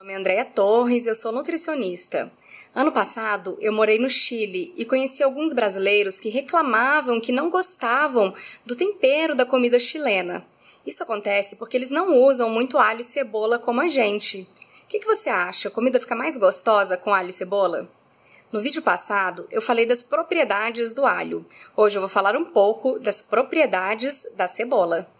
Meu nome é Andréia Torres, eu sou nutricionista. Ano passado, eu morei no Chile e conheci alguns brasileiros que reclamavam que não gostavam do tempero da comida chilena. Isso acontece porque eles não usam muito alho e cebola como a gente. O que, que você acha? A comida fica mais gostosa com alho e cebola? No vídeo passado, eu falei das propriedades do alho. Hoje eu vou falar um pouco das propriedades da cebola.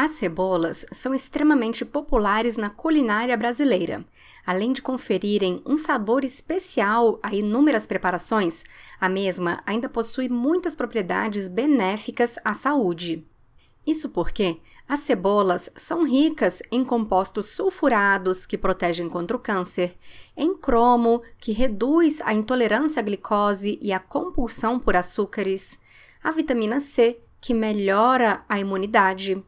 As cebolas são extremamente populares na culinária brasileira. Além de conferirem um sabor especial a inúmeras preparações, a mesma ainda possui muitas propriedades benéficas à saúde. Isso porque as cebolas são ricas em compostos sulfurados que protegem contra o câncer, em cromo, que reduz a intolerância à glicose e a compulsão por açúcares, a vitamina C, que melhora a imunidade.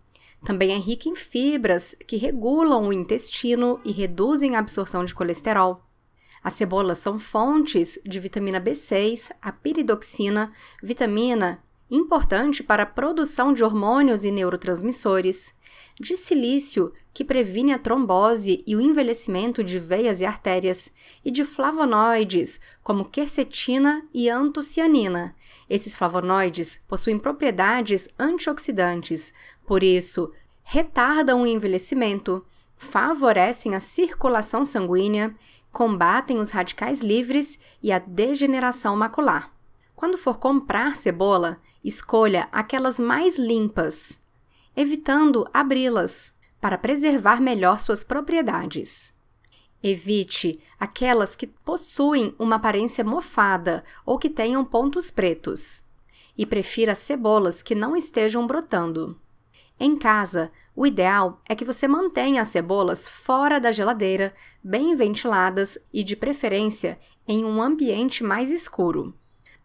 Também é rica em fibras que regulam o intestino e reduzem a absorção de colesterol. As cebolas são fontes de vitamina B6, a piridoxina, vitamina importante para a produção de hormônios e neurotransmissores, de silício, que previne a trombose e o envelhecimento de veias e artérias, e de flavonoides, como quercetina e antocianina. Esses flavonoides possuem propriedades antioxidantes, por isso, retardam o envelhecimento, favorecem a circulação sanguínea, combatem os radicais livres e a degeneração macular. Quando for comprar cebola, escolha aquelas mais limpas, evitando abri-las para preservar melhor suas propriedades. Evite aquelas que possuem uma aparência mofada ou que tenham pontos pretos. E prefira cebolas que não estejam brotando. Em casa, o ideal é que você mantenha as cebolas fora da geladeira, bem ventiladas e, de preferência, em um ambiente mais escuro.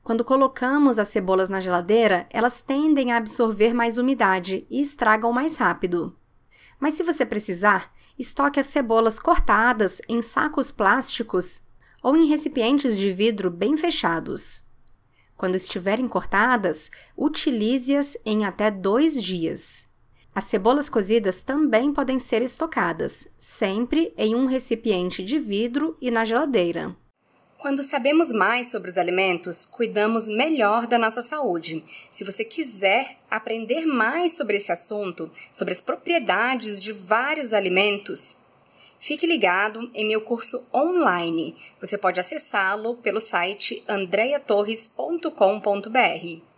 Quando colocamos as cebolas na geladeira, elas tendem a absorver mais umidade e estragam mais rápido. Mas se você precisar, estoque as cebolas cortadas em sacos plásticos ou em recipientes de vidro bem fechados. Quando estiverem cortadas, utilize-as em até dois dias. As cebolas cozidas também podem ser estocadas, sempre em um recipiente de vidro e na geladeira. Quando sabemos mais sobre os alimentos, cuidamos melhor da nossa saúde. Se você quiser aprender mais sobre esse assunto, sobre as propriedades de vários alimentos, fique ligado em meu curso online. Você pode acessá-lo pelo site andreatorres.com.br.